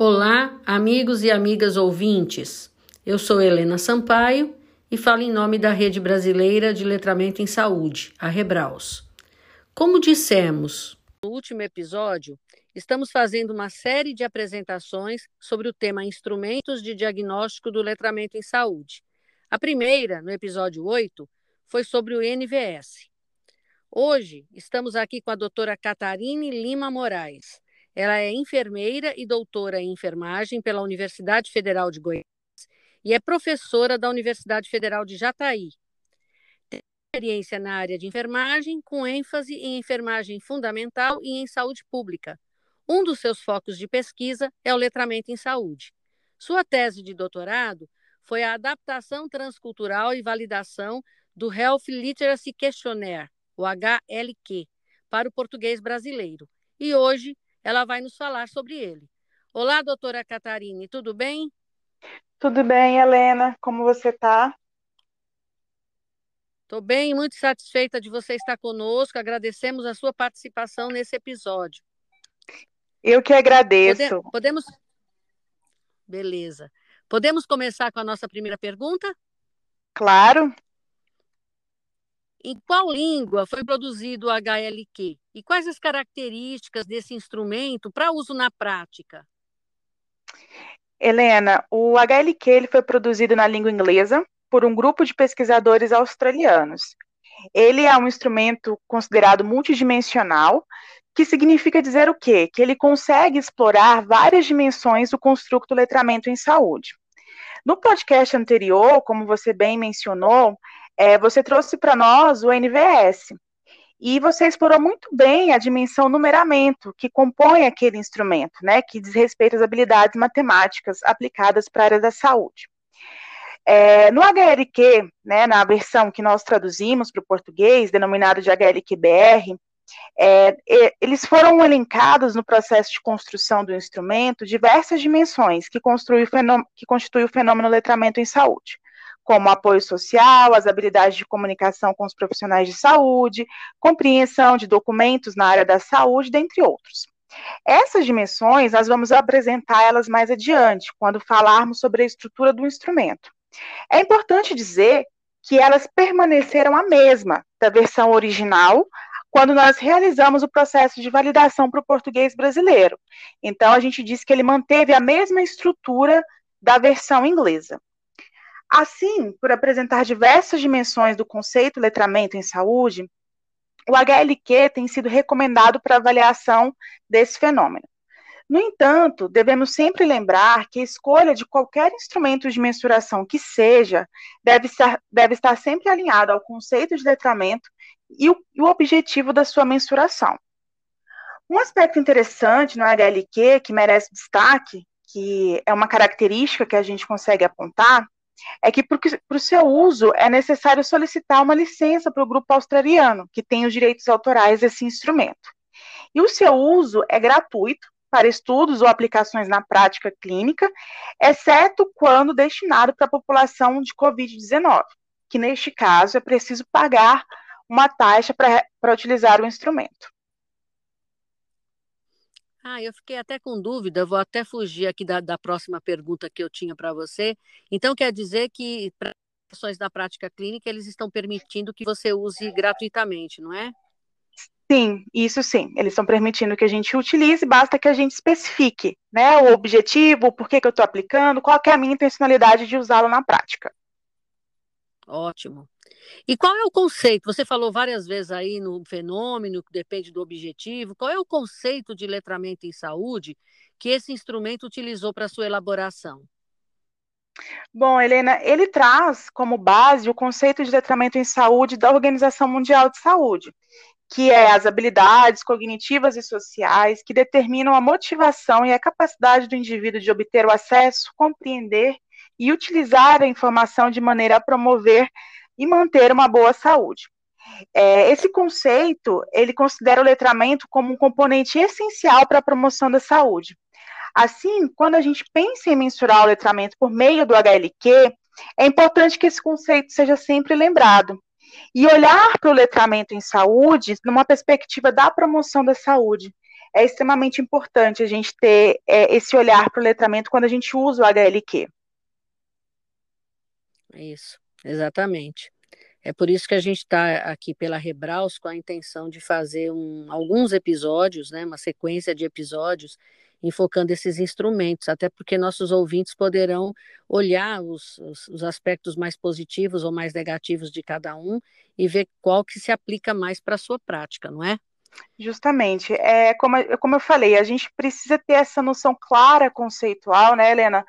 Olá, amigos e amigas ouvintes. Eu sou Helena Sampaio e falo em nome da Rede Brasileira de Letramento em Saúde, a Rebraus. Como dissemos no último episódio, estamos fazendo uma série de apresentações sobre o tema Instrumentos de Diagnóstico do Letramento em Saúde. A primeira, no episódio 8, foi sobre o NVS. Hoje, estamos aqui com a doutora Catarine Lima Moraes ela é enfermeira e doutora em enfermagem pela Universidade Federal de Goiás e é professora da Universidade Federal de Jataí. Tem experiência na área de enfermagem, com ênfase em enfermagem fundamental e em saúde pública. Um dos seus focos de pesquisa é o letramento em saúde. Sua tese de doutorado foi a adaptação transcultural e validação do Health Literacy Questionnaire, o HLQ, para o português brasileiro. E hoje ela vai nos falar sobre ele. Olá, doutora Catarine, tudo bem? Tudo bem, Helena. Como você está? Estou bem, muito satisfeita de você estar conosco. Agradecemos a sua participação nesse episódio. Eu que agradeço. Pode, podemos. Beleza. Podemos começar com a nossa primeira pergunta? Claro. Em qual língua foi produzido o HLQ? E quais as características desse instrumento para uso na prática? Helena, o HLQ ele foi produzido na língua inglesa por um grupo de pesquisadores australianos. Ele é um instrumento considerado multidimensional, que significa dizer o quê? Que ele consegue explorar várias dimensões do construto letramento em saúde. No podcast anterior, como você bem mencionou, é, você trouxe para nós o NVS. E você explorou muito bem a dimensão numeramento que compõe aquele instrumento, né, que diz respeito às habilidades matemáticas aplicadas para a área da saúde. É, no HLQ, né, na versão que nós traduzimos para o português, denominado de HLQ-BR, é, eles foram elencados no processo de construção do instrumento diversas dimensões que, que constituem o fenômeno letramento em saúde como apoio social, as habilidades de comunicação com os profissionais de saúde, compreensão de documentos na área da saúde, dentre outros. Essas dimensões nós vamos apresentar elas mais adiante, quando falarmos sobre a estrutura do instrumento. É importante dizer que elas permaneceram a mesma da versão original quando nós realizamos o processo de validação para o português brasileiro. Então, a gente diz que ele manteve a mesma estrutura da versão inglesa. Assim, por apresentar diversas dimensões do conceito letramento em saúde, o HLQ tem sido recomendado para avaliação desse fenômeno. No entanto, devemos sempre lembrar que a escolha de qualquer instrumento de mensuração que seja deve estar, deve estar sempre alinhado ao conceito de letramento e o, e o objetivo da sua mensuração. Um aspecto interessante no HLQ que merece destaque, que é uma característica que a gente consegue apontar, é que para o seu uso é necessário solicitar uma licença para o grupo australiano, que tem os direitos autorais desse instrumento. E o seu uso é gratuito para estudos ou aplicações na prática clínica, exceto quando destinado para a população de Covid-19, que neste caso é preciso pagar uma taxa para utilizar o instrumento. Ah, eu fiquei até com dúvida, vou até fugir aqui da, da próxima pergunta que eu tinha para você. Então, quer dizer que para ações da prática clínica, eles estão permitindo que você use gratuitamente, não é? Sim, isso sim. Eles estão permitindo que a gente utilize, basta que a gente especifique né, o objetivo, por que, que eu estou aplicando, qual é a minha intencionalidade de usá-lo na prática. Ótimo. E qual é o conceito? Você falou várias vezes aí no fenômeno, que depende do objetivo. Qual é o conceito de letramento em saúde que esse instrumento utilizou para sua elaboração? Bom, Helena, ele traz como base o conceito de letramento em saúde da Organização Mundial de Saúde, que é as habilidades cognitivas e sociais que determinam a motivação e a capacidade do indivíduo de obter o acesso, compreender e utilizar a informação de maneira a promover e manter uma boa saúde. É, esse conceito, ele considera o letramento como um componente essencial para a promoção da saúde. Assim, quando a gente pensa em mensurar o letramento por meio do HLQ, é importante que esse conceito seja sempre lembrado. E olhar para o letramento em saúde numa perspectiva da promoção da saúde. é extremamente importante a gente ter é, esse olhar para o letramento quando a gente usa o HLQ. Isso, exatamente. É por isso que a gente está aqui pela Rebraus com a intenção de fazer um, alguns episódios, né, uma sequência de episódios enfocando esses instrumentos, até porque nossos ouvintes poderão olhar os, os, os, aspectos mais positivos ou mais negativos de cada um e ver qual que se aplica mais para a sua prática, não é? Justamente, é como, como eu falei, a gente precisa ter essa noção clara conceitual, né, Helena?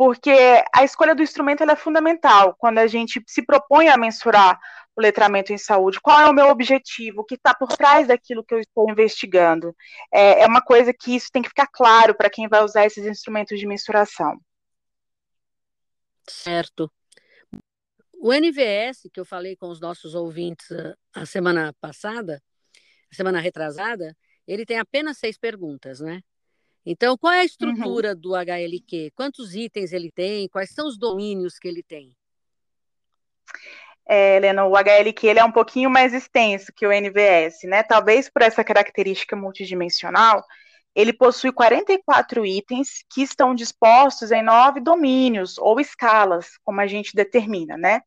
Porque a escolha do instrumento é fundamental quando a gente se propõe a mensurar o letramento em saúde, qual é o meu objetivo, o que está por trás daquilo que eu estou investigando. É, é uma coisa que isso tem que ficar claro para quem vai usar esses instrumentos de mensuração. Certo. O NVS, que eu falei com os nossos ouvintes ah, a semana passada, a semana retrasada, ele tem apenas seis perguntas, né? Então, qual é a uhum. estrutura uhum. do HLQ? Quantos itens ele tem? Quais são os domínios que ele tem? é, Helena, o HLQ ele é um pouquinho mais extenso que o NVS, né? Talvez por essa característica multidimensional, ele possui 44 itens que estão dispostos em nove domínios ou escalas, como a gente determina, né?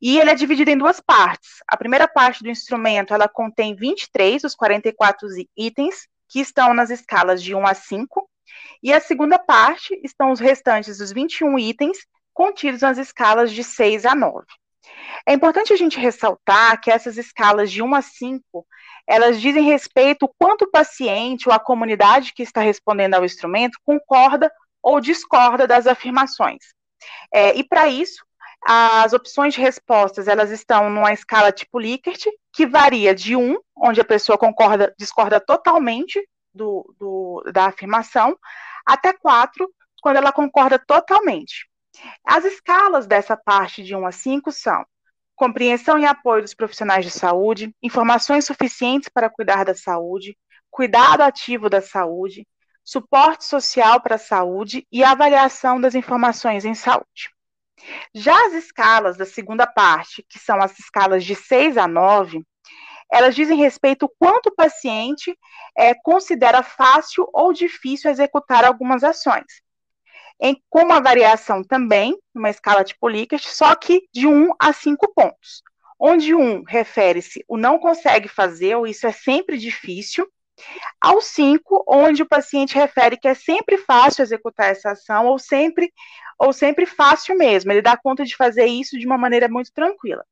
E ele é dividido em duas partes. A primeira parte do instrumento, ela contém 23 dos 44 itens que estão nas escalas de 1 a 5, e a segunda parte estão os restantes dos 21 itens contidos nas escalas de 6 a 9. É importante a gente ressaltar que essas escalas de 1 a 5, elas dizem respeito ao quanto o paciente ou a comunidade que está respondendo ao instrumento concorda ou discorda das afirmações. É, e para isso, as opções de respostas, elas estão numa escala tipo Likert, que varia de 1, onde a pessoa concorda, discorda totalmente do, do, da afirmação, até 4, quando ela concorda totalmente. As escalas dessa parte de 1 a 5 são compreensão e apoio dos profissionais de saúde, informações suficientes para cuidar da saúde, cuidado ativo da saúde, suporte social para a saúde e avaliação das informações em saúde. Já as escalas da segunda parte, que são as escalas de 6 a 9, elas dizem respeito quanto o paciente é, considera fácil ou difícil executar algumas ações em, com uma variação também, uma escala tipo Likert, só que de 1 a 5 pontos. Onde 1 refere-se o não consegue fazer, ou isso é sempre difícil, ao 5, onde o paciente refere que é sempre fácil executar essa ação, ou sempre, ou sempre fácil mesmo, ele dá conta de fazer isso de uma maneira muito tranquila.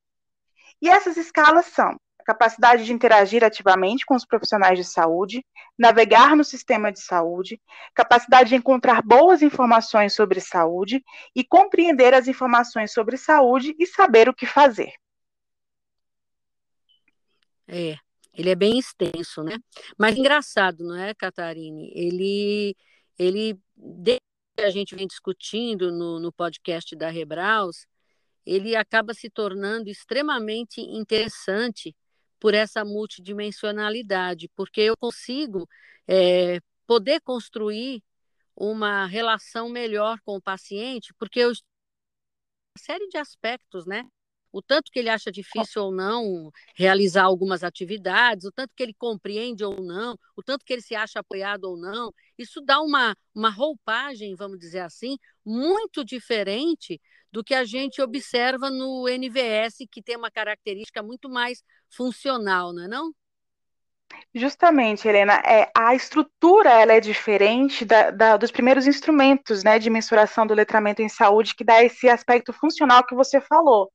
E essas escalas são capacidade de interagir ativamente com os profissionais de saúde, navegar no sistema de saúde, capacidade de encontrar boas informações sobre saúde e compreender as informações sobre saúde e saber o que fazer. É, ele é bem extenso, né? Mas engraçado, não é, Catarine? Ele, ele desde que a gente vem discutindo no, no podcast da Rebraus, ele acaba se tornando extremamente interessante por essa multidimensionalidade, porque eu consigo é, poder construir uma relação melhor com o paciente, porque eu uma série de aspectos, né? O tanto que ele acha difícil ou não realizar algumas atividades, o tanto que ele compreende ou não, o tanto que ele se acha apoiado ou não, isso dá uma, uma roupagem, vamos dizer assim, muito diferente do que a gente observa no NVS, que tem uma característica muito mais funcional, não é não? Justamente, Helena, é, a estrutura ela é diferente da, da, dos primeiros instrumentos né, de mensuração do letramento em saúde, que dá esse aspecto funcional que você falou,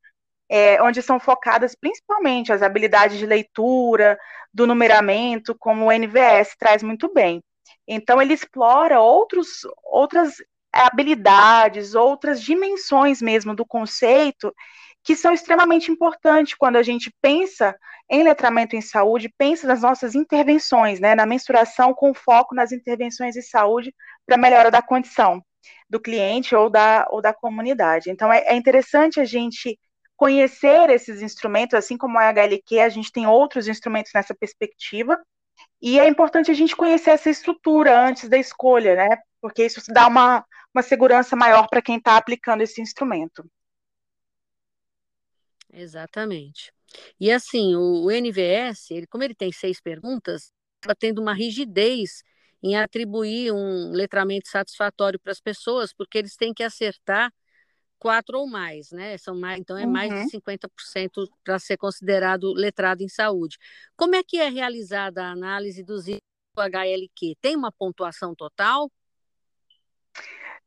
é, onde são focadas principalmente as habilidades de leitura, do numeramento, como o NVS traz muito bem. Então, ele explora outros, outras habilidades, outras dimensões mesmo do conceito que são extremamente importantes quando a gente pensa em letramento em saúde, pensa nas nossas intervenções, né, na mensuração com foco nas intervenções em saúde para melhora da condição do cliente ou da, ou da comunidade. Então, é, é interessante a gente conhecer esses instrumentos, assim como a HLQ, a gente tem outros instrumentos nessa perspectiva, e é importante a gente conhecer essa estrutura antes da escolha, né? Porque isso dá uma, uma segurança maior para quem está aplicando esse instrumento. Exatamente. E assim, o, o NVS, ele, como ele tem seis perguntas, está tendo uma rigidez em atribuir um letramento satisfatório para as pessoas, porque eles têm que acertar quatro ou mais, né? São mais, então é uhum. mais de 50% para ser considerado letrado em saúde. Como é que é realizada a análise dos HLQ? Tem uma pontuação total?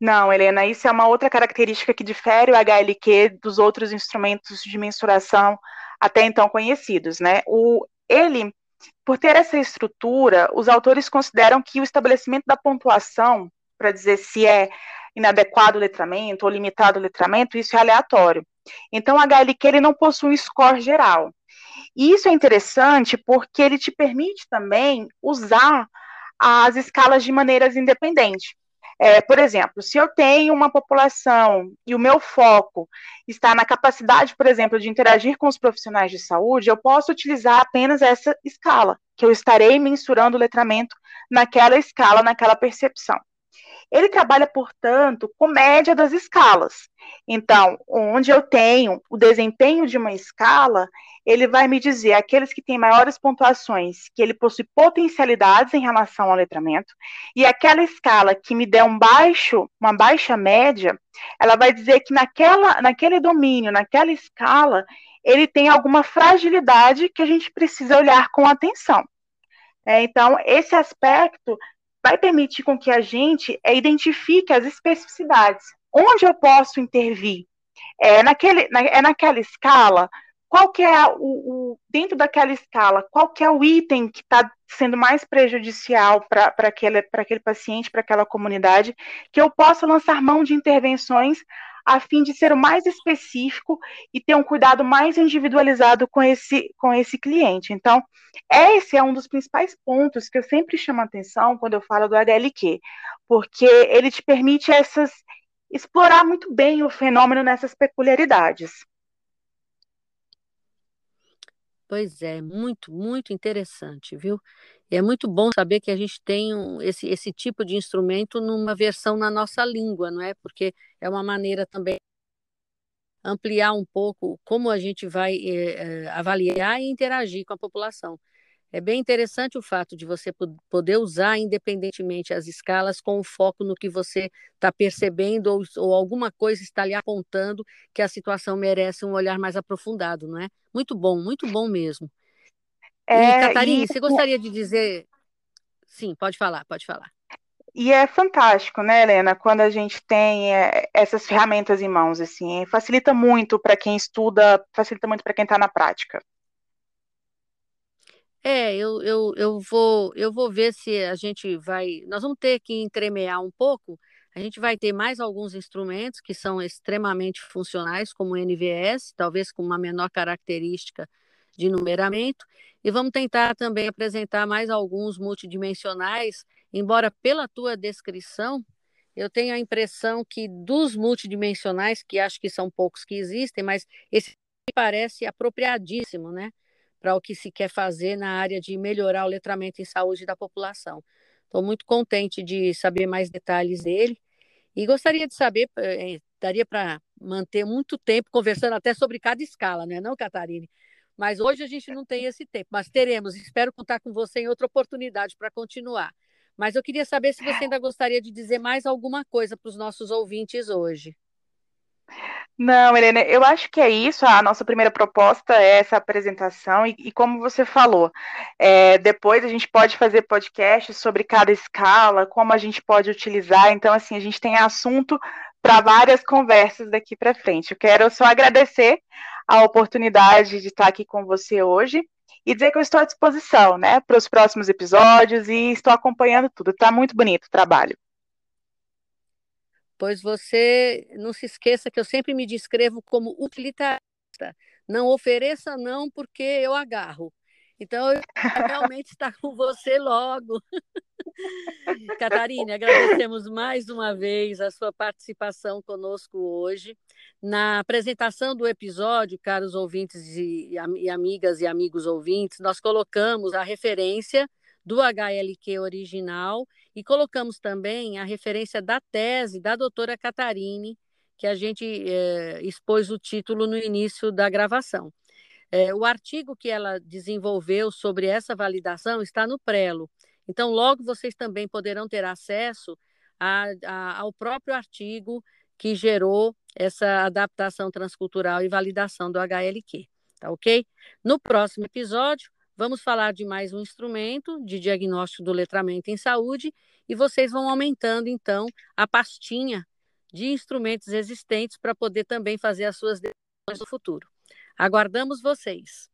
Não, Helena, isso é uma outra característica que difere o HLQ dos outros instrumentos de mensuração até então conhecidos, né? O, ele, por ter essa estrutura, os autores consideram que o estabelecimento da pontuação, para dizer se é inadequado o letramento ou limitado o letramento, isso é aleatório. Então, o HLQ ele não possui um score geral. E isso é interessante porque ele te permite também usar as escalas de maneiras independentes. É, por exemplo, se eu tenho uma população e o meu foco está na capacidade, por exemplo, de interagir com os profissionais de saúde, eu posso utilizar apenas essa escala, que eu estarei mensurando o letramento naquela escala, naquela percepção. Ele trabalha, portanto, com média das escalas. Então, onde eu tenho o desempenho de uma escala, ele vai me dizer aqueles que têm maiores pontuações, que ele possui potencialidades em relação ao letramento, e aquela escala que me der um baixo, uma baixa média, ela vai dizer que naquela, naquele domínio, naquela escala, ele tem alguma fragilidade que a gente precisa olhar com atenção. É, então, esse aspecto vai permitir com que a gente é, identifique as especificidades. Onde eu posso intervir? É, naquele, na, é naquela escala, qual que é o, o, dentro daquela escala, qual que é o item que está sendo mais prejudicial para aquele, aquele paciente, para aquela comunidade, que eu possa lançar mão de intervenções a fim de ser o mais específico e ter um cuidado mais individualizado com esse, com esse cliente. Então, esse é um dos principais pontos que eu sempre chamo atenção quando eu falo do HLQ, porque ele te permite essas explorar muito bem o fenômeno nessas peculiaridades. Pois é, muito, muito interessante, viu? E é muito bom saber que a gente tem um, esse, esse tipo de instrumento numa versão na nossa língua, não é? Porque é uma maneira também ampliar um pouco como a gente vai é, avaliar e interagir com a população. É bem interessante o fato de você poder usar independentemente as escalas com o foco no que você está percebendo ou, ou, alguma coisa está lhe apontando que a situação merece um olhar mais aprofundado, não é? Muito bom, muito bom mesmo. É, e, Catarina, e... você gostaria de dizer. Sim, pode falar, pode falar. E é fantástico, né, Helena, quando a gente tem é, essas ferramentas em mãos, assim, facilita muito para quem estuda, facilita muito para quem está na prática. É, eu, eu, eu, vou, eu vou ver se a gente vai. Nós vamos ter que entremear um pouco. A gente vai ter mais alguns instrumentos que são extremamente funcionais, como o NVS, talvez com uma menor característica de numeramento, e vamos tentar também apresentar mais alguns multidimensionais, embora pela tua descrição eu tenho a impressão que dos multidimensionais, que acho que são poucos que existem, mas esse parece apropriadíssimo, né? Para o que se quer fazer na área de melhorar o letramento em saúde da população. Estou muito contente de saber mais detalhes dele e gostaria de saber, eh, daria para manter muito tempo conversando até sobre cada escala, não é não, Catarine? Mas hoje a gente não tem esse tempo, mas teremos. Espero contar com você em outra oportunidade para continuar. Mas eu queria saber se você ainda gostaria de dizer mais alguma coisa para os nossos ouvintes hoje. Não, Helena, eu acho que é isso. A nossa primeira proposta é essa apresentação, e, e como você falou, é, depois a gente pode fazer podcast sobre cada escala, como a gente pode utilizar. Então, assim, a gente tem assunto para várias conversas daqui para frente. Eu quero só agradecer a oportunidade de estar aqui com você hoje e dizer que eu estou à disposição, né, para os próximos episódios e estou acompanhando tudo. Está muito bonito o trabalho pois você não se esqueça que eu sempre me descrevo como utilitarista. Não ofereça não, porque eu agarro. Então, eu realmente estar com você logo. Catarina, agradecemos mais uma vez a sua participação conosco hoje. Na apresentação do episódio, caros ouvintes e, e amigas e amigos ouvintes, nós colocamos a referência do HLQ original e colocamos também a referência da tese da doutora Catarine, que a gente é, expôs o título no início da gravação. É, o artigo que ela desenvolveu sobre essa validação está no Prelo. Então, logo vocês também poderão ter acesso a, a, ao próprio artigo que gerou essa adaptação transcultural e validação do HLQ, tá ok? No próximo episódio, vamos falar de mais um instrumento de diagnóstico do letramento em saúde e vocês vão aumentando, então, a pastinha de instrumentos existentes para poder também fazer as suas decisões no futuro. Aguardamos vocês!